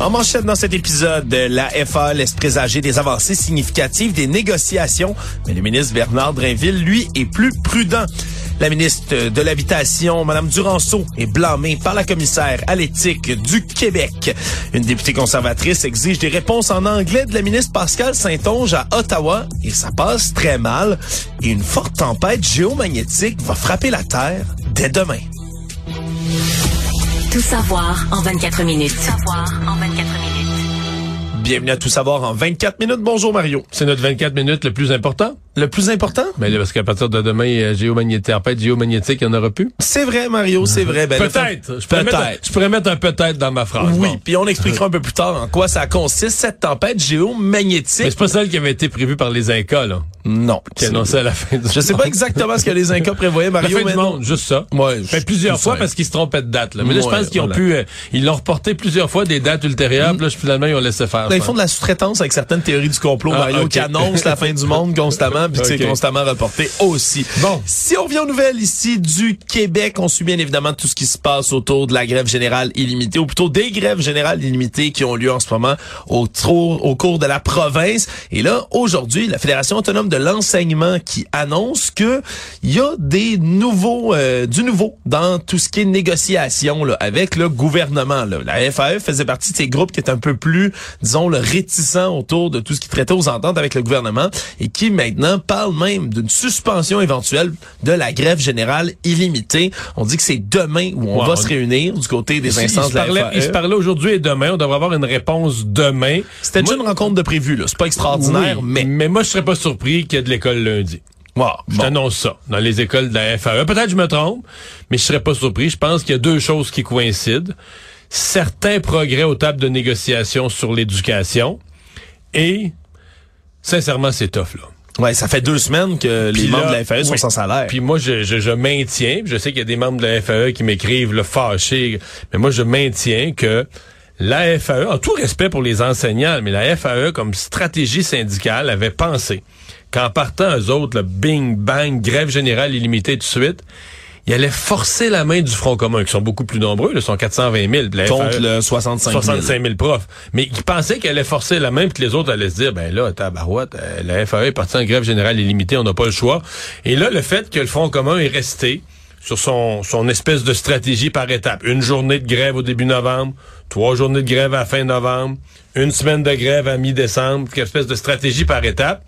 En manchette dans cet épisode, la FA laisse présager des avancées significatives des négociations, mais le ministre Bernard Drinville, lui, est plus prudent. La ministre de l'Habitation, Mme Duranceau, est blâmée par la commissaire à l'éthique du Québec. Une députée conservatrice exige des réponses en anglais de la ministre Pascal Saint-Onge à Ottawa et ça passe très mal. Une forte tempête géomagnétique va frapper la Terre dès demain. Tout savoir en 24 minutes. Tout savoir en 24 minutes. Bienvenue à Tout savoir en 24 minutes. Bonjour Mario. C'est notre 24 minutes le plus important. Le plus important? Ben, parce qu'à partir de demain, euh, géomagnétique, tempête géomagnétique, il n'y en aura plus. C'est vrai, Mario, c'est vrai. Ben, peut-être. Je, pourrais mettre un- je pourrais mettre un peut-être dans ma phrase. Oui, Bon. puis on expliquera un peu plus tard en quoi ça consiste, cette tempête géomagnétique. Mais c'est pas celle qui avait été prévue par les Incas, là. Non. Qui annonçait à la fin du Je sais pas exactement ce que les Incas prévoyaient, La Mario. fin mais du non. monde, juste ça. Ouais, Fait je- plusieurs fois parce qu'ils se trompaient de date. Là. Mais là, je pense qu'ils ont voilà. pu... euh, ils l'ont reporté plusieurs fois des dates ultérieures. puis Là, finalement, ils ont laissé faire. Là, je ils font de la sous-traitance avec certaines théories du complot, Ah, Mario, qui annoncent la fin du monde constamment, puis c'est constamment reporté aussi. Bon. Si on revient aux nouvelles ici du Québec, on suit bien évidemment tout ce qui se passe autour de la grève générale illimitée, ou plutôt des grèves générales illimitées qui ont lieu en ce moment au, cours de la province. Et là, aujourd'hui, la Fédération autonome de l'enseignement qui annonce que il y a des nouveaux, euh, du nouveau dans tout ce qui est négociation là, avec le gouvernement. Là. La FAE faisait partie de ces groupes qui étaient un peu plus, disons, le réticents autour de tout ce qui traitait aux ententes avec le gouvernement et qui maintenant parle même d'une suspension éventuelle de la grève générale illimitée. On dit que c'est demain où on va se réunir du côté des il instances de la parlait, FAE. il se parlait aujourd'hui et demain. On devrait avoir une réponse demain. C'était déjà une rencontre de prévu, là. C'est pas extraordinaire, Oui, mais... mais moi, je serais pas surpris qu'il y ait de l'école lundi. Wow, Je bon. t'annonce ça, dans les écoles de la FAE. Peut-être que je me trompe, mais je serais pas surpris. Je pense qu'il y a deux choses qui coïncident. Certains progrès aux tables de négociation sur l'éducation et, sincèrement, c'est tough, là. Ouais, ça fait deux semaines que les membres de la FAE sont sans salaire. Puis moi, je, je, je maintiens, je sais qu'il y a des membres de la FAE qui m'écrivent le fâché, mais moi, je maintiens que la FAE, en tout respect pour les enseignants, mais la FAE, comme stratégie syndicale, avait pensé qu'en partant, eux autres, le bing, bang, grève générale illimitée tout de suite, ils allaient forcer la main du Front commun, qui sont beaucoup plus nombreux, ils sont 420 000. puis la Contre FAE, le 65 000. 65 000 profs. Mais ils pensaient qu'elle allait forcer la main, puis que les autres allaient se dire, ben là, tabarouette, euh, la FAE est partie en grève générale illimitée, on n'a pas le choix. Et là, le fait que le Front commun est resté sur son, son espèce de stratégie par étape. Une journée de grève au début novembre, trois journées de grève à la fin novembre, une semaine de grève à mi-décembre, une espèce de stratégie par étape.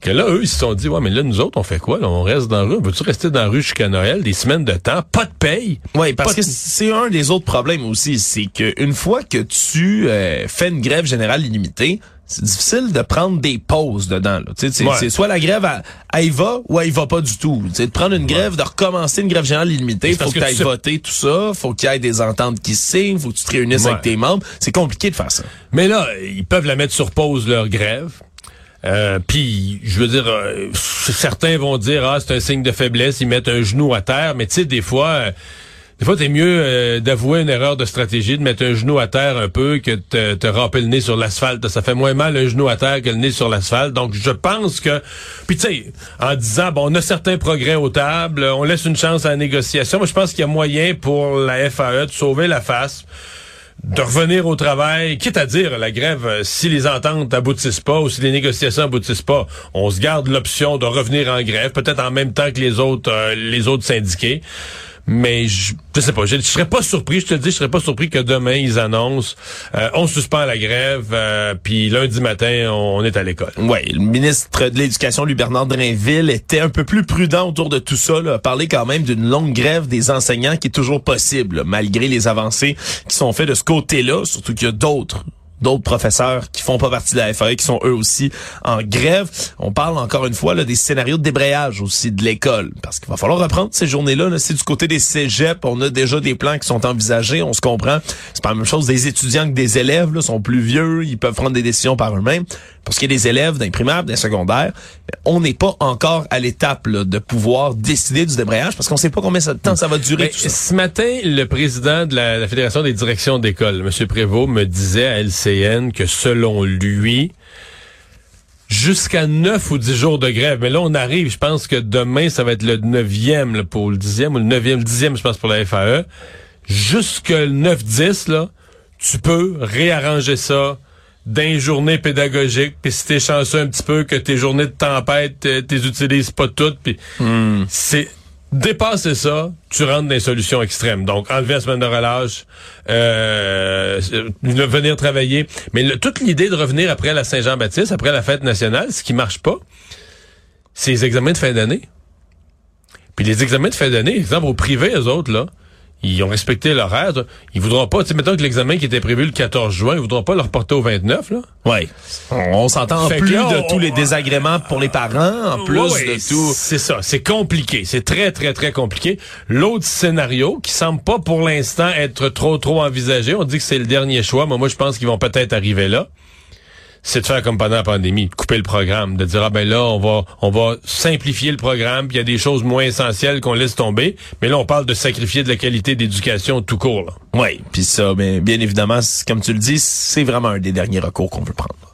Que là, eux, ils se sont dit, ouais, mais là, nous autres, on fait quoi? Là, on reste dans la rue. Veux-tu rester dans la rue jusqu'à Noël? Des semaines de temps, pas de paye. Oui, parce que c'est un des autres problèmes aussi, c'est que une fois que tu euh, fais une grève générale illimitée, c'est difficile de prendre des pauses dedans. là. Tu sais, C'est Ouais. soit la grève, elle, elle va ou elle va pas du tout. Tu sais, de prendre une grève, de recommencer une grève générale illimitée, faut que que tu ailles voter tout ça, faut qu'il y ait des ententes qui se signent, faut que tu te réunisses Ouais. avec tes membres. C'est compliqué de faire ça. Mais là, ils peuvent la mettre sur pause, leur grève. Euh, Puis, je veux dire, euh, certains vont dire, ah, c'est un signe de faiblesse, ils mettent un genou à terre, mais tu sais, des fois... euh, des fois, t'es mieux euh, d'avouer une erreur de stratégie, de mettre un genou à terre un peu que de te, ramper le nez sur l'asphalte. Ça fait moins mal un genou à terre que le nez sur l'asphalte. Donc, je pense que... Puis, tu sais, en disant, bon, on a certains progrès aux tables, on laisse une chance à la négociation. Moi, je pense qu'il y a moyen pour la FAE de sauver la face de revenir au travail, quitte à dire la grève, euh, si les ententes aboutissent pas ou si les négociations aboutissent pas, on se garde l'option de revenir en grève, peut-être en même temps que les autres, euh, les autres syndiqués. Mais je, je sais pas, je, je serais pas surpris, je te dis, je serais pas surpris que demain ils annoncent, euh, on suspend la grève, euh, puis lundi matin on, est à l'école. Ouais, le ministre de l'Éducation, lui Bernard Drainville, était un peu plus prudent autour de tout ça, là, a parlé quand même d'une longue grève des enseignants qui est toujours possible, malgré les avancées qui sont faites de ce côté-là, surtout qu'il y a d'autres d'autres professeurs qui font pas partie de la FAE, qui sont eux aussi en grève. On parle encore une fois là, des scénarios de débrayage aussi de l'école, parce qu'il va falloir reprendre ces journées-là. Là. C'est du côté des cégeps, on a déjà des plans qui sont envisagés, on se comprend. C'est pas la même chose des étudiants que des élèves, là, sont plus vieux, ils peuvent prendre des décisions par eux-mêmes. Pour ce qui est des élèves d'un primaire, d'un secondaire, on n'est pas encore à l'étape de pouvoir décider du débrayage parce qu'on sait pas combien de temps ça va durer. Ben, tout ça. Ce matin, le président de la, la Fédération des directions d'école, M. Prévost, me disait à LCN que selon lui, jusqu'à 9 ou 10 jours de grève. Mais là, on arrive, je pense que demain, ça va être le 9e là, pour le 10e, ou le 9e, le 10e, je pense, pour la FAE. Jusque le 9-10, là, tu peux réarranger ça d'un journée pédagogique, puis si t'es chanceux un petit peu que tes journées de tempête, euh, t'es utilises pas toutes, puis c'est dépasser ça, tu rentres dans des solutions extrêmes. Donc, enlever la semaine de relâche, euh, euh, venir travailler. Mais le- toute l'idée de revenir après la Saint-Jean-Baptiste, après la fête nationale, ce qui marche pas, c'est les examens de fin d'année. Puis les examens de fin d'année, exemple, au privé, eux autres, là, ils ont respecté l'horaire. Ils voudront pas, tu sais, mettons que l'examen qui était prévu le 14 juin, ils voudront pas le reporter au 29, là. Ouais. On, on s'entend en plus là, de on- tous les désagréments pour les parents, en plus ouais, de tout. C'est ça, c'est compliqué, c'est très très très compliqué. L'autre scénario qui semble pas pour l'instant être trop trop envisagé, on dit que c'est le dernier choix, mais moi je pense qu'ils vont peut-être arriver là. C'est de faire comme pendant la pandémie, de couper le programme, de dire ah ben là on va on va simplifier le programme, puis il y a des choses moins essentielles qu'on laisse tomber, mais là on parle de sacrifier de la qualité d'éducation tout court. Là. Oui, puis ça, ben, bien évidemment, comme tu le dis, c'est vraiment un des derniers recours qu'on veut prendre.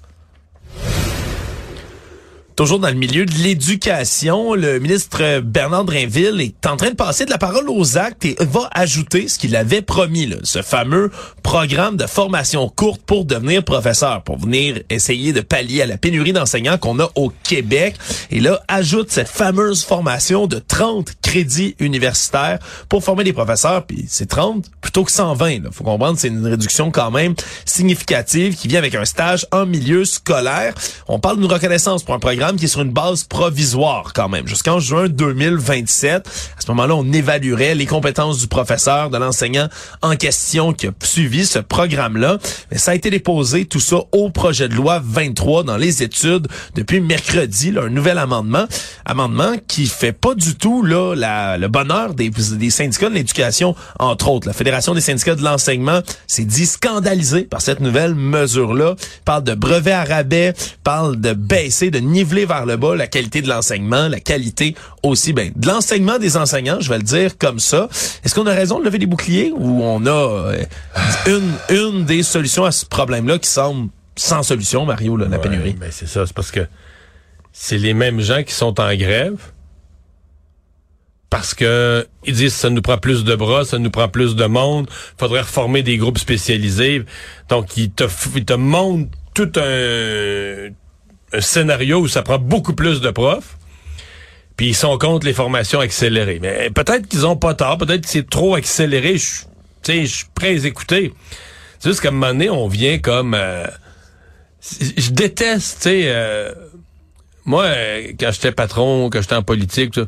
Toujours dans le milieu de l'éducation, le ministre Bernard Drinville est en train de passer de la parole aux actes et va ajouter ce qu'il avait promis, là, ce fameux programme de formation courte pour devenir professeur, pour venir essayer de pallier à la pénurie d'enseignants qu'on a au Québec. Et là, ajoute cette fameuse formation de 30 crédits universitaires pour former des professeurs, puis c'est 30 plutôt que 120. Il faut comprendre, c'est une réduction quand même significative qui vient avec un stage en milieu scolaire. On parle d'une reconnaissance pour un programme qui est sur une base provisoire quand même, jusqu'en juin 2027. À ce moment-là, on évaluerait les compétences du professeur, de l'enseignant en question qui a suivi ce programme-là. Mais ça a été déposé, tout ça, au projet de loi 23 dans les études depuis mercredi, un nouvel amendement. Amendement qui fait pas du tout là le bonheur des, syndicats de l'éducation, entre autres. La Fédération des syndicats de l'enseignement s'est dit scandalisée par cette nouvelle mesure-là. Parle de brevets à rabais, parle de baisser, de niveler vers le bas la qualité de l'enseignement, la qualité aussi ben, de l'enseignement des enseignants, je vais le dire comme ça. Est-ce qu'on a raison de lever des boucliers ou on a euh, une, une des solutions à ce problème-là qui semble sans solution, Mario, là, la Ouais, pénurie? ben c'est ça, c'est parce que c'est les mêmes gens qui sont en grève parce que ils disent ça nous prend plus de bras, ça nous prend plus de monde, faudrait reformer des groupes spécialisés. Donc ils te ils te montrent tout un, un scénario où ça prend beaucoup plus de profs. Puis ils sont contre les formations accélérées. Mais peut-être qu'ils ont pas tort, peut-être que c'est trop accéléré. Je je suis prêt à écouter. C'est juste qu'à un moment donné, on vient comme euh, je déteste, tu sais, euh, moi, euh, quand j'étais patron, quand j'étais en politique,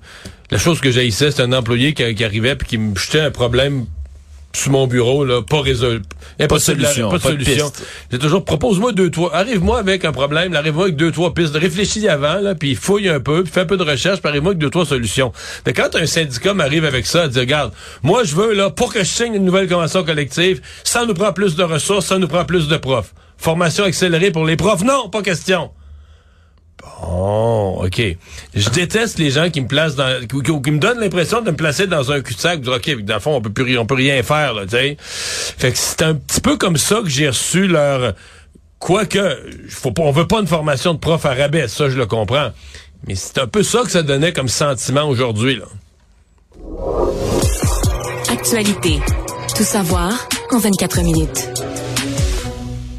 la chose que j'haïssais, c'était un employé qui, qui arrivait puis qui me jetait un problème sur mon bureau, là, pas résolu. Impossible, solution, Pas de pas de solution. J'ai toujours, propose-moi deux, trois, arrive-moi avec un problème, arrive-moi avec deux, trois pistes, réfléchis avant, là, puis fouille un peu, puis fais un peu de recherche, puis arrive-moi avec deux, trois solutions. Mais quand un syndicat m'arrive avec ça, dire, regarde, moi, je veux, là, pour que je signe une nouvelle convention collective, ça nous prend plus de ressources, ça nous prend plus de profs. Formation accélérée pour les profs, non, pas question. Bon, OK. Je déteste les gens qui me placent dans, qui, me donnent l'impression de me placer dans un cul-de-sac, de dire, OK, dans le fond, on peut plus, peut rien faire, là, tu sais. Fait que c'est un petit peu comme ça que j'ai reçu leur, quoique, faut on veut pas une formation de prof à rabais, ça, je le comprends. Mais c'est un peu ça que ça donnait comme sentiment aujourd'hui, là. Actualité. Tout savoir en 24 minutes.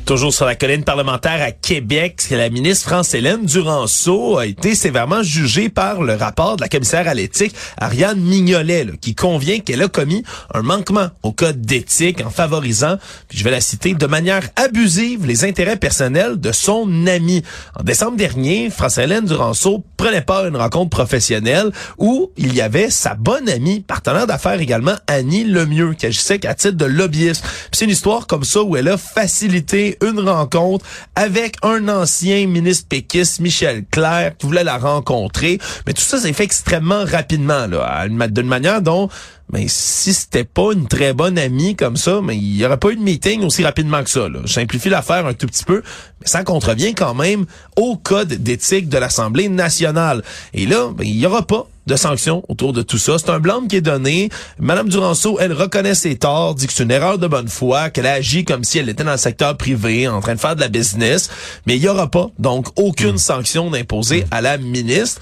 Toujours sur la colline parlementaire à Québec, la ministre France-Hélène Duranceau a été sévèrement jugée par le rapport de la commissaire à l'éthique, Ariane Mignolet, qui convient qu'elle a commis un manquement au code d'éthique en favorisant, puis je vais la citer, de manière abusive les intérêts personnels de son ami. En décembre dernier, France-Hélène Duranceau part à une rencontre professionnelle où il y avait sa bonne amie, partenaire d'affaires également, Annie Lemieux, qui agissait qu'à titre de lobbyiste. C'est une histoire comme ça où elle a facilité une rencontre avec un ancien ministre péquiste, Michel Clair, qui voulait la rencontrer. Mais tout ça s'est fait extrêmement rapidement, là, d'une manière dont mais si c'était pas une très bonne amie comme ça, mais il y aurait pas eu de meeting aussi rapidement que ça. Je simplifie l'affaire un tout petit peu, mais ça contrevient quand même au code d'éthique de l'Assemblée nationale. Et là, ben, il y aura pas de sanctions autour de tout ça. C'est un blâme qui est donné. Madame Duranceau, elle reconnaît ses torts, dit que c'est une erreur de bonne foi, qu'elle a agi comme si elle était dans le secteur privé, en train de faire de la business. Mais il y aura pas, donc, aucune hmm. sanction d'imposer à la ministre.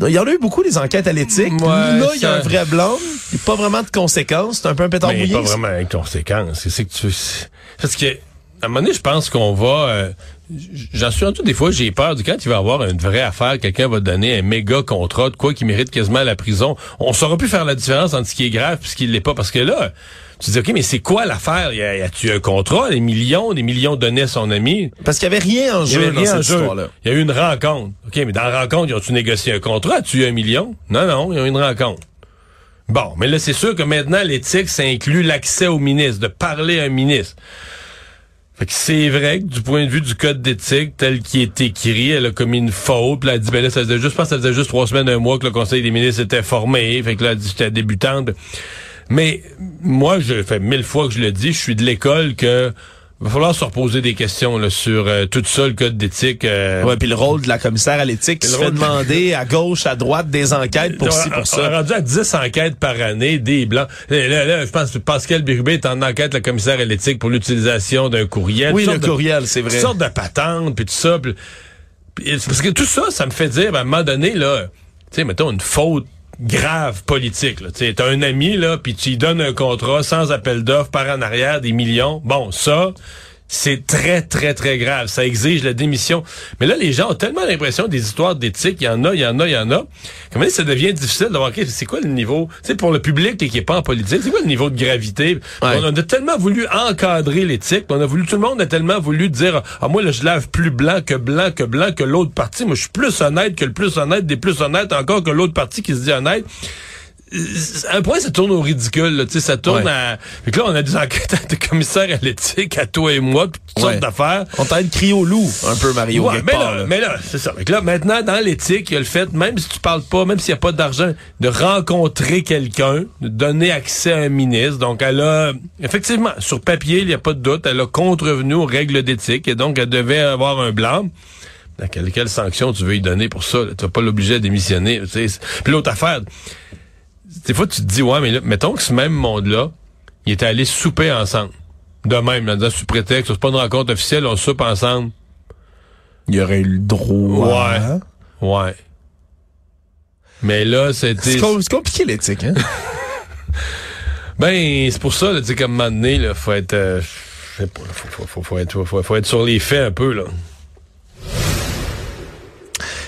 Il y en a eu beaucoup des enquêtes à l'éthique. là, il y a un vrai blâme. Il n'y a pas vraiment de conséquences. C'est un peu un pétard mouillé. pas vraiment de conséquences. C'est que tu... Parce que, à un moment donné, je pense qu'on va... Euh, J'en suis rendu des fois, j'ai peur du quand il va avoir une vraie affaire, quelqu'un va donner un méga contrat de quoi qui mérite quasiment la prison. On saura plus faire la différence entre ce qui est grave et ce qui l'est pas. Parce que là, tu te dis, OK, mais c'est quoi l'affaire? Y a-tu un contrat? Des millions, des millions donnés à son ami? Parce qu'il y avait rien en jeu dans cette histoire-là. Il y a eu une rencontre. OK, mais dans la rencontre, ils ont-tu négocié un contrat? As-tu eu un million? Non, non, il y a eu une rencontre. Bon, mais là, c'est sûr que maintenant, l'éthique, ça inclut l'accès au ministre, de parler à un ministre c'est vrai que du point de vue du code d'éthique tel qu'il est écrit, elle a commis une faute. Puis elle a dit, ben là, ça faisait juste, ça faisait juste trois semaines, un mois que le Conseil des ministres était formé. Fait que là, elle dit, j'étais débutante. Mais moi, je fais mille fois que je le dis, je suis de l'école que va falloir se reposer des questions là, sur euh, tout ça, le code d'éthique. Euh... Ouais, puis le rôle de la commissaire à l'éthique qui se fait demander à gauche, à droite des enquêtes pour ci, pour ça. On rendu à 10 enquêtes par année, des blancs. Là, là, je pense que Pascal Birubé est en enquête, la commissaire à l'éthique, pour l'utilisation d'un courriel. Oui, le courriel, c'est vrai. Une sorte de patente, puis tout ça. parce que tout ça, ça me fait dire, à un moment donné, là, tu sais, mettons une faute grave politique. Tu as un ami, là, puis tu lui donnes un contrat sans appel d'offres, par en arrière, des millions. Bon, ça, c'est très, très, très grave. Ça exige la démission. Mais là, les gens ont tellement l'impression des histoires d'éthique. Il y en a, il y en a, il y en a. Comment ça devient difficile de voir, c'est quoi le niveau, tu sais, pour le public qui est pas en politique, c'est quoi le niveau de gravité? On a tellement voulu encadrer l'éthique. On a voulu, tout le monde a tellement voulu dire, ah, moi, là, je lave plus blanc que blanc que blanc que l'autre parti. Moi, je suis plus honnête que le plus honnête des plus honnêtes encore que l'autre parti qui se dit honnête à un point, ça tourne au ridicule. Là, ça tourne à... Fait que là, on a des enquêtes de commissaires à l'éthique, à toi et moi, toutes sortes d'affaires. On t'a de crier au loup, un peu, Mario. mais, là, mais là, c'est ça. Fait que là, maintenant, dans l'éthique, il y a le fait, même si tu parles pas, même s'il n'y a pas d'argent, de rencontrer quelqu'un, de donner accès à un ministre. Donc, elle a... Effectivement, sur papier, il n'y a pas de doute, elle a contrevenu aux règles d'éthique et donc, elle devait avoir un blanc. Quelle, quelle sanction tu veux y donner pour ça? Tu vas pas l'obliger à démissionner. Puis l'autre affaire des fois, tu te dis, ouais, mais là, mettons que ce même monde-là, il était allé souper ensemble. De même, dans sous prétexte, c'est pas une rencontre officielle, on soupe ensemble. Il y aurait eu le droit. Ouais. Ouais. Mais là, c'était... C'est compliqué l'éthique, hein? ben, c'est pour ça, tu sais, comme un moment donné, là, faut être... Euh, faut, faut, faut, être, faut, être sur les faits un peu, là.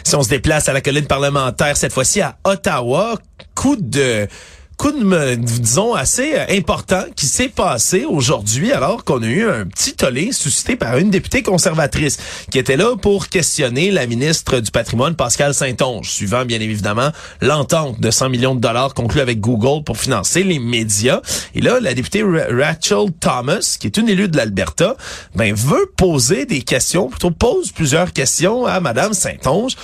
Si on se déplace à la colline parlementaire, cette fois-ci à Ottawa, coup de coup de, disons, assez euh, important qui s'est passé aujourd'hui alors qu'on a eu un petit tollé suscité par une députée conservatrice qui était là pour questionner la ministre du patrimoine, Pascal Saint-Onge, suivant bien évidemment l'entente de 100 millions de dollars conclue avec Google pour financer les médias. Et là, la députée Rachel Thomas, qui est une élue de l'Alberta, ben, veut poser des questions, plutôt pose plusieurs questions à Madame Saint-Onge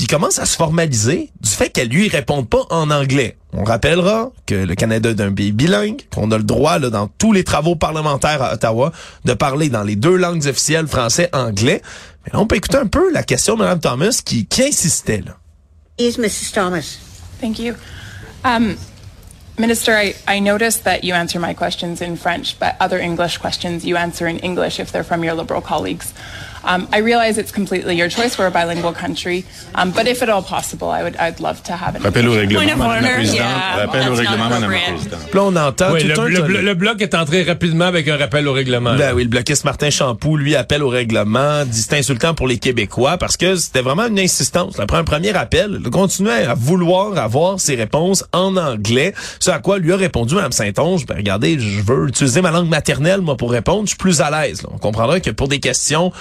puis commence à se formaliser du fait qu'elle lui réponde pas en anglais. On rappellera que le Canada est un pays bilingue, qu'on a le droit là, dans tous les travaux parlementaires à Ottawa de parler dans les deux langues officielles français anglais. Mais là, on peut écouter un peu la question de Mme Thomas qui, qui insistait là. Is Mrs. Thomas. Thank you. Um, Minister, I, I noticed that you answer my questions in French, but other English questions you answer in English if they're from your Liberal colleagues. Um, I realize it's completely your choice. We're a bilingual country, um, but if at all possible, I would I'd love to have it. Rappel au règlement, Madame la Présidente. Yeah, rappel au règlement, Madame la Présidente. Là, on entend oui, tout le, un, le, le, bloc est entré rapidement avec un rappel au règlement. Ben oui, le bloquiste Martin Champoux, lui, appelle au règlement, dit c'est insultant pour les Québécois parce que c'était vraiment une insistance. Après un premier appel, il continuait à vouloir avoir ses réponses en anglais, ce à quoi lui a répondu Mme Saint-Onge, ben regardez, je veux utiliser ma langue maternelle, moi, pour répondre, je suis plus à l'aise. On comprendra que pour des questions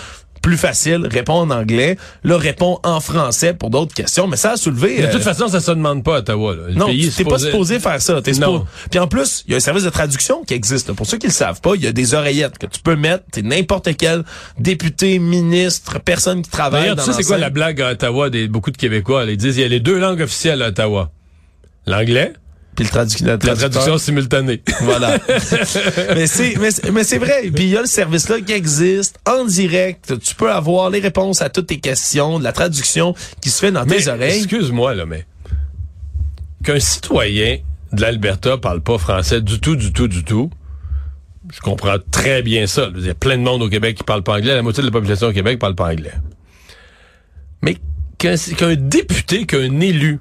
plus facile, réponds en anglais. Là, réponds en français pour d'autres questions. Mais ça a soulevé... De toute euh, façon, ça se demande pas à Ottawa. Là. Le non, t'es pas supposé- faire ça. Supposé- Puis en plus, il y a un service de traduction qui existe. là. Pour ceux qui le savent pas, il y a des oreillettes que tu peux mettre. T'es n'importe quel député, ministre, personne qui travaille dans tu sais, c'est quoi la blague à Ottawa des beaucoup de Québécois? là? Ils disent il y a les deux langues officielles à Ottawa. L'anglais, Puis le la traduction simultanée. Voilà. mais c'est mais, c'est- mais c'est vrai. Puis il y a le service là qui existe en direct. Tu peux avoir les réponses à toutes tes questions, de la traduction qui se fait dans Mais tes oreilles. excuse-moi là, mais qu'un citoyen de l'Alberta parle pas français du tout, du tout, du tout. Je comprends très bien ça. Il y a plein de monde au Québec qui parle pas anglais. La moitié de la population au Québec parle pas anglais. Mais qu'un qu'un député, qu'un élu,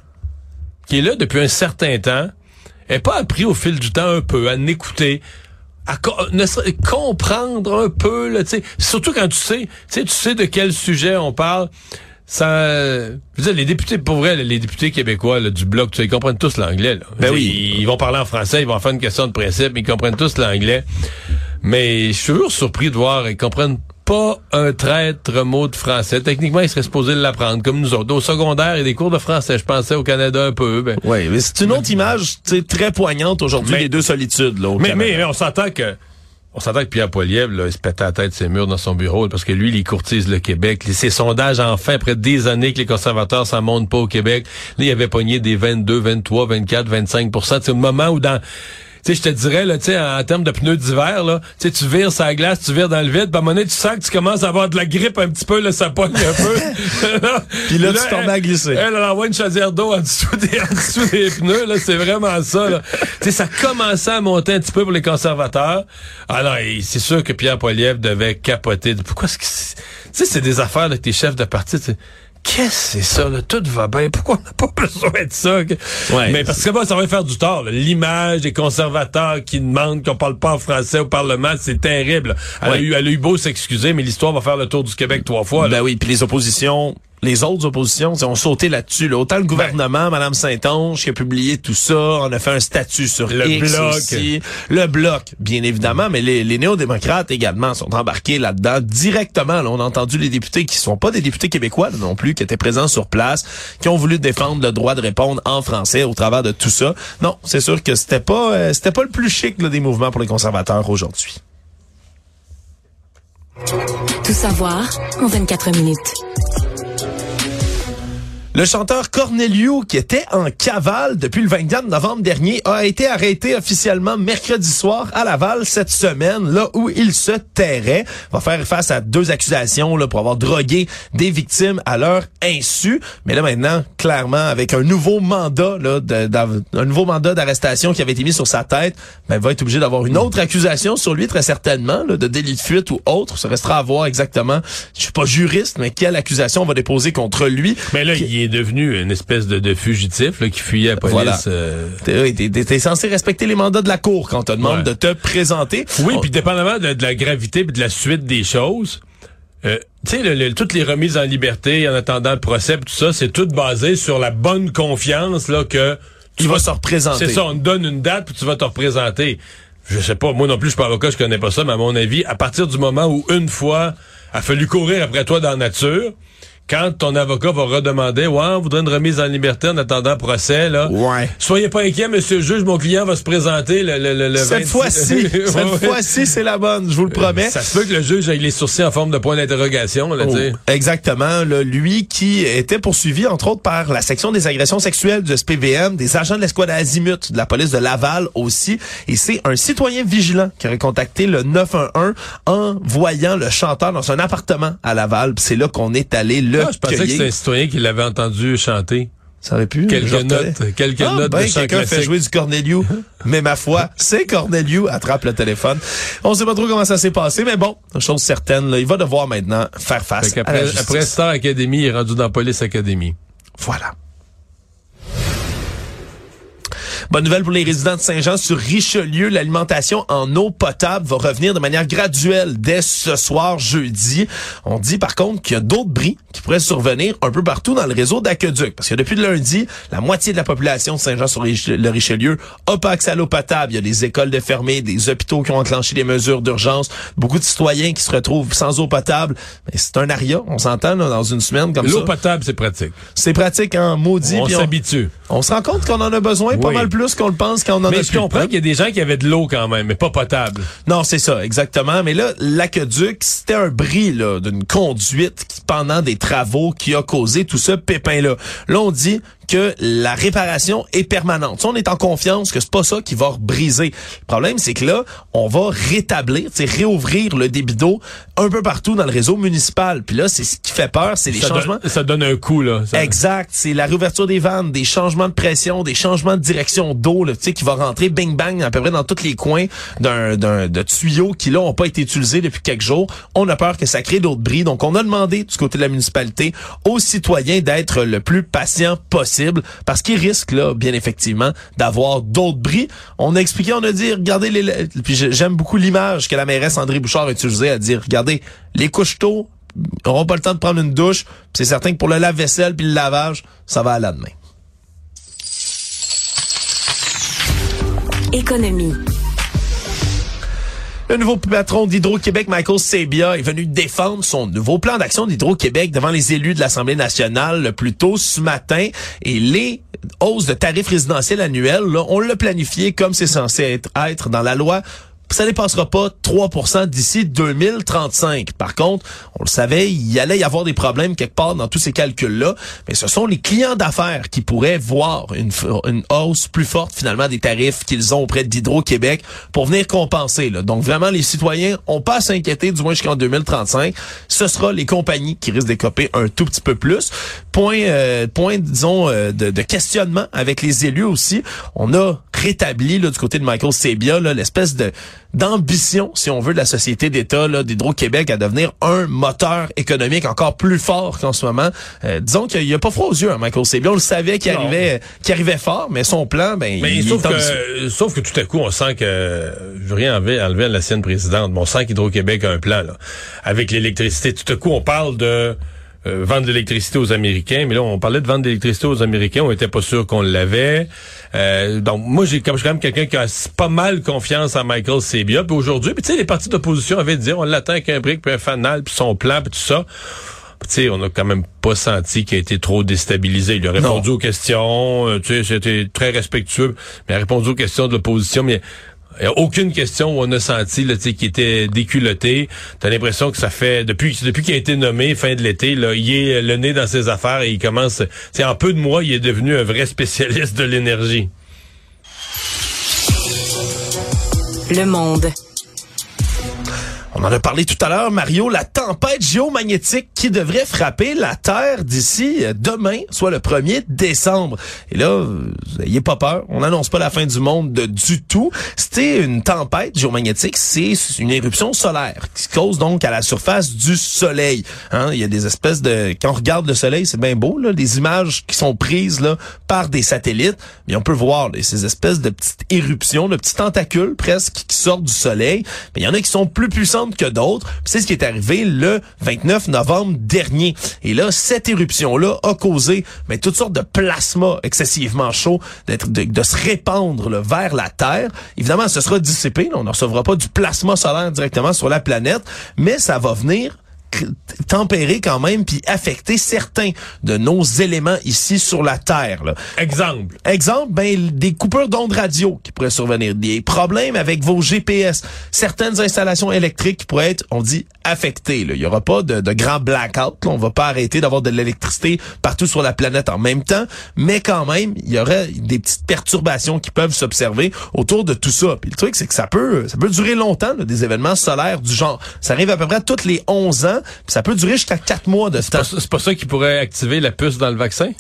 qui est là depuis un certain temps, ait pas appris au fil du temps un peu à l'écouter, à comprendre un peu, là, tu sais, surtout quand tu sais, tu sais, tu sais de quel sujet on parle. Ça, je veux dire, les députés, pour vrai, les députés québécois là, du bloc, tu sais, ils comprennent tous l'anglais. Ben oui. Ils, ils vont parler en français, ils vont faire une question de principe, ils comprennent tous l'anglais. Mais je suis toujours surpris de voir, ils comprennent pas un traître mot de français. Techniquement, ils seraient supposés l'apprendre, comme nous autres. Au secondaire, il y a des cours de français, je pensais au Canada un peu. Ben, Oui, mais c'est une autre image très poignante aujourd'hui des deux solitudes. Là, au Mais, mais, mais on s'entend que on s'entend que Pierre Poilievre, là, il se pétait la tête ses murs dans son bureau parce que lui, il courtise le Québec. Les- Ses sondages, enfin, après des années que les conservateurs s'en montent pas au Québec, là, il avait pogné des 22, 23, 24, 25% C'est le moment où dans... Tu sais, je te dirais, là, tu sais, en, en termes de pneus d'hiver, là, tu sais, tu vires sa glace, tu vires dans le vide, puis à un moment donné, tu sens que tu commences à avoir de la grippe un petit peu, là, ça pogne un peu. Puis là, tu tombes à glisser. Elle, elle envoie une chaudière d'eau en dessous des, en dessous des pneus, là, c'est vraiment ça, là. tu sais, ça commençait à monter un petit peu pour les conservateurs. Alors, et c'est sûr que Pierre Poilievre devait capoter. Pourquoi est-ce que c'est- tu sais, c'est des affaires avec tes chefs de parti, tu sais. Qu'est-ce que c'est ça, là? Tout va bien. Pourquoi on n'a pas besoin de ça? Ouais. Mais parce que ça va faire du tort. L'image des conservateurs qui demandent qu'on parle pas en français au Parlement, c'est terrible. Elle, a Ouais. eu, elle a eu beau s'excuser, mais l'histoire va faire le tour du Québec trois fois. là. Ben oui, puis les oppositions, les autres oppositions, ont sauté là-dessus. là. Autant le gouvernement, Madame Saint-Onge, qui a publié tout ça, on a fait un statut sur Le X Bloc. aussi. Le bloc, bien évidemment, mais les, les néo-démocrates également sont embarqués là-dedans directement. là. on a entendu les députés qui sont pas des députés québécois là, non plus, qui étaient présents sur place, qui ont voulu défendre le droit de répondre en français au travers de tout ça. Non, c'est sûr que c'était pas, euh, c'était pas le plus chic là, des mouvements pour les conservateurs aujourd'hui. Tout savoir en 24 minutes. Le chanteur Corneliu, qui était en cavale depuis le 24 novembre dernier, a été arrêté officiellement mercredi soir à Laval cette semaine, là où il se tairait. Va faire face à deux accusations là, pour avoir drogué des victimes à leur insu. Mais là maintenant, clairement, avec un nouveau mandat, là, de- un nouveau mandat d'arrestation qui avait été mis sur sa tête, ben, il va être obligé d'avoir une autre accusation sur lui très certainement, là, de délit de fuite ou autre. Ça restera à voir exactement. Je suis pas juriste, mais quelle accusation on va déposer contre lui? Mais là, il est devenu une espèce de, de fugitif là, qui fuyait la police. Voilà. euh. T'es, censé respecter les mandats de la cour quand on te demande Ouais. de te présenter. Oui, On- puis dépendamment de, de la gravité et de la suite des choses, euh, tu sais, le- le- toutes les remises en liberté en attendant le procès, tout ça, c'est tout basé sur la bonne confiance là que tu Il va se représenter. C'est ça, on te donne une date puis tu vas te représenter. Je sais pas, moi non plus, je suis pas avocat, je connais pas ça, mais à mon avis, à partir du moment où une fois a fallu courir après toi dans la nature, quand ton avocat va redemander, ouais, on voudrait une remise en liberté en attendant procès, là. Ouais. Soyez pas inquiet, monsieur le juge, mon client va se présenter le, le, le, le Cette 26 fois-ci, cette ouais. fois-ci, c'est la bonne, je vous le promets. Ça se peut que le juge ait les sourcils en forme de point d'interrogation, là. Oh, exactement. Là, lui qui était poursuivi, entre autres, par la section des agressions sexuelles du SPVM, des agents de l'escouade Azimut, de la police de Laval aussi. Et c'est un citoyen vigilant qui aurait contacté le 911 en voyant le chanteur dans son appartement à Laval. C'est là qu'on est allé le Ah, je pensais que c'était un citoyen qui l'avait entendu chanter. Ça aurait pu. Quelques notes, quelques Ah, notes ben, de quelqu'un fait jouer du Corneliu. mais ma foi, c'est Corneliu. Attrape le téléphone. On sait pas trop comment ça s'est passé, mais bon, chose certaine, là, il va devoir maintenant faire face Fait à la justice. après Star Academy, il est rendu dans Police Academy. Voilà. Bonne nouvelle pour les résidents de Saint-Jean sur Richelieu. L'alimentation en eau potable va revenir de manière graduelle dès ce soir, jeudi. On dit par contre qu'il y a d'autres bris qui pourraient survenir un peu partout dans le réseau d'aqueduc. Parce que depuis lundi, la moitié de la population de Saint-Jean sur le Richelieu a pas accès à l'eau potable. Il y a des écoles de fermées, des hôpitaux qui ont enclenché des mesures d'urgence, beaucoup de citoyens qui se retrouvent sans eau potable. Mais c'est un aria, on s'entend dans une semaine comme ça. L'eau potable, c'est pratique. C'est pratique en maudit. On s'habitue. On, se rend compte qu'on en a besoin pas mal plus qu'on le pense quand on en mais a je comprends qu'il y a des gens qui avaient de l'eau quand même, mais pas potable. Non, c'est ça, exactement. Mais là, l'aqueduc, c'était un bris d'une conduite qui, pendant des travaux qui a causé tout ce pépin-là. Là, on dit que la réparation est permanente. on est en confiance que c'est pas ça qui va briser. Le problème, c'est que là, on va rétablir, c'est réouvrir le débit d'eau un peu partout dans le réseau municipal. Puis là, c'est ce qui fait peur, c'est les changements. ça donne un coup là. Exact. C'est la réouverture des vannes, des changements de pression, des changements de direction d'eau, tu sais, qui va rentrer bing bang à peu près dans tous les coins d'un d'un de tuyaux qui là ont pas été utilisés depuis quelques jours. On a peur que ça crée d'autres bris. Donc, on a demandé du côté de la municipalité aux citoyens d'être le plus patient possible parce qu'il risque là, bien effectivement, d'avoir d'autres bris. On a expliqué, on a dit, regardez les, puis j'aime beaucoup l'image que la mairesse André Bouchard a utilisée à dire, regardez, les couches tôt n'auront pas le temps de prendre une douche. C'est certain que pour le lave-vaisselle puis le lavage, ça va à la demain. Économie. Le nouveau patron d'Hydro-Québec, Michael Sabia, est venu défendre son nouveau plan d'action d'Hydro-Québec devant les élus de l'Assemblée nationale plus tôt ce matin. Et les hausses de tarifs résidentiels annuels, on l'a planifié comme c'est censé être dans la loi ça dépassera pas 3% d'ici 2035. Par contre, on le savait, il allait y avoir des problèmes quelque part dans tous ces calculs-là, mais ce sont les clients d'affaires qui pourraient voir une, une, hausse plus forte finalement des tarifs qu'ils ont auprès d'Hydro-Québec pour venir compenser. Là. Donc vraiment, les citoyens ont pas à s'inquiéter, du moins jusqu'en 2035. Ce sera les compagnies qui risquent d'écoper un tout petit peu plus. Point, euh, point disons, euh, de, de, questionnement avec les élus aussi. On a rétabli là, du côté de Michael Sabia l'espèce de d'ambition, si on veut, de la société d'État d'Hydro-Québec à devenir un moteur économique encore plus fort qu'en ce moment. Euh, disons qu'il n'y a pas froid aux yeux, hein, Michael Sebion. On le savait qu'il arrivait, qu'il arrivait fort, mais son plan, ben, mais il sauf que, sauf que tout à coup, on sent que, je veux rien enlever, enlever à la sienne présidente, mais on sent qu'Hydro-Québec a un plan, là. Avec l'électricité. Tout à coup, on parle de, euh, vendre de l'électricité aux Américains, mais là on parlait de vendre de l'électricité aux Américains, on était pas sûr qu'on l'avait. Euh, donc moi j'ai comme je suis quand même quelqu'un qui a pas mal confiance en Michael Sebia. Puis aujourd'hui, tu sais les partis d'opposition avaient dit on l'attend avec un brick puis un fanal puis son plan puis tout ça. Tu sais, on a quand même pas senti qu'il a été trop déstabilisé. Il a répondu aux questions, euh, tu sais, c'était très respectueux, mais il a répondu aux questions de l'opposition, mais aucune question on a senti là, qui était déculotté. T'as l'impression que ça fait depuis depuis qu'il a été nommé fin de l'été, là, il est le nez dans ses affaires et il commence. C'est en peu de mois, il est devenu un vrai spécialiste de l'énergie. Le monde. On en a parlé tout à l'heure, Mario, la tempête géomagnétique qui devrait frapper la Terre d'ici euh, demain, soit le 1er décembre. Et là, n'ayez pas peur, on n'annonce pas la fin du monde du tout. C'était une tempête géomagnétique, c'est une éruption solaire qui se cause donc à la surface du Soleil. Hein, il y a des espèces de... Quand on regarde le Soleil, c'est bien beau, là, les images qui sont prises là, par des satellites, mais on peut voir ces espèces de petites éruptions, de petits tentacules presque qui sortent du Soleil. Mais il y en a qui sont plus puissantes que d'autres. C'est ce qui est arrivé le 29 novembre dernier. Et là, cette éruption-là a causé mais, toutes sortes de plasma excessivement chaud d'être de, se répandre vers la Terre. Évidemment, ce sera dissipé. on ne recevra pas du plasma solaire directement sur la planète, mais ça va venir tempérer quand même puis affecter certains de nos éléments ici sur la Terre. Là. Exemple. Exemple, ben des coupures d'ondes radio qui pourraient survenir, des problèmes avec vos GPS, certaines installations électriques qui pourraient être, on dit, affectées. Là. Il y aura pas de, de grands blackouts. Là. On va pas arrêter d'avoir de l'électricité partout sur la planète en même temps, mais quand même, il y aurait des petites perturbations qui peuvent s'observer autour de tout ça. Puis le truc, c'est que ça peut, ça peut durer longtemps, des événements solaires du genre. Ça arrive à peu près toutes les 11 ans puis ça peut durer jusqu'à quatre mois de temps. C'est pas ça qui pourrait activer la puce dans le vaccin?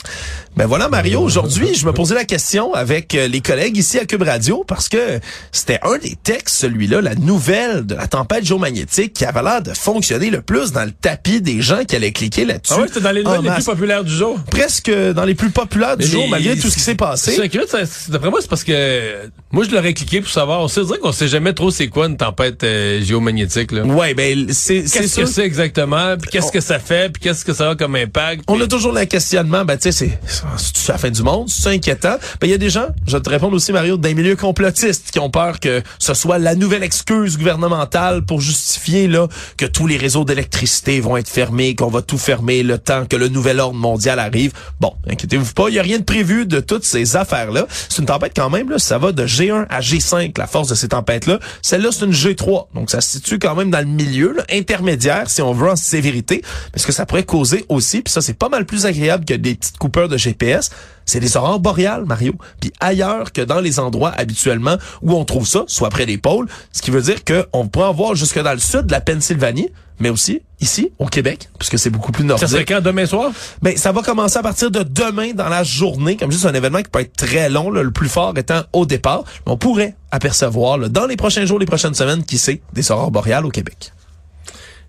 Ben voilà, Mario, aujourd'hui, je me posais la question avec euh, les collègues ici à Cube Radio, parce que c'était un des textes, celui-là, la nouvelle de la tempête géomagnétique, qui avait l'air de fonctionner le plus dans le tapis des gens qui allaient cliquer là-dessus. Ah oui, c'était dans les nouvelles les plus populaires du jour. Presque dans les plus populaires du jour, malgré tout ce qui s'est passé. C'est d'après moi, c'est parce que moi, je l'aurais cliqué pour savoir. On sait dire qu'on sait jamais trop c'est quoi une tempête euh, géomagnétique. Là. Ouais, ben c'est qu'est-ce que c'est exactement, puis qu'est-ce que ça fait, puis qu'est-ce que ça a comme impact. On a toujours le questionnement. Ben tu sais, c'est la fin du monde, c'est inquiétant? Ben il y a des gens, je vais te répondre aussi Mario, d'un milieu complotiste qui ont peur que ce soit la nouvelle excuse gouvernementale pour justifier là que tous les réseaux d'électricité vont être fermés, qu'on va tout fermer le temps que le nouvel ordre mondial arrive. Bon, inquiétez-vous pas, il y a rien de prévu de toutes ces affaires-là. C'est une tempête quand même, là, ça va de G1 à G5, la force de ces tempêtes-là. Celle-là, c'est une G3. Donc, ça se situe quand même dans le milieu, là, intermédiaire, si on veut, en sévérité. Parce que ça pourrait causer aussi, puis ça, c'est pas mal plus agréable que des petites coupeurs de GPS, c'est les aurores boréales, Mario. Puis ailleurs que dans les endroits habituellement où on trouve ça, soit près des pôles, ce qui veut dire qu'on pourrait en voir jusque dans le sud de la Pennsylvanie, mais aussi ici au Québec, puisque c'est beaucoup plus nordique. Ça serait quand demain soir? Ben ça va commencer à partir de demain dans la journée, comme juste un événement qui peut être très long, le plus fort étant au départ. Mais on pourrait apercevoir dans les prochains jours, les prochaines semaines, qui sait, des aurores boréales au Québec.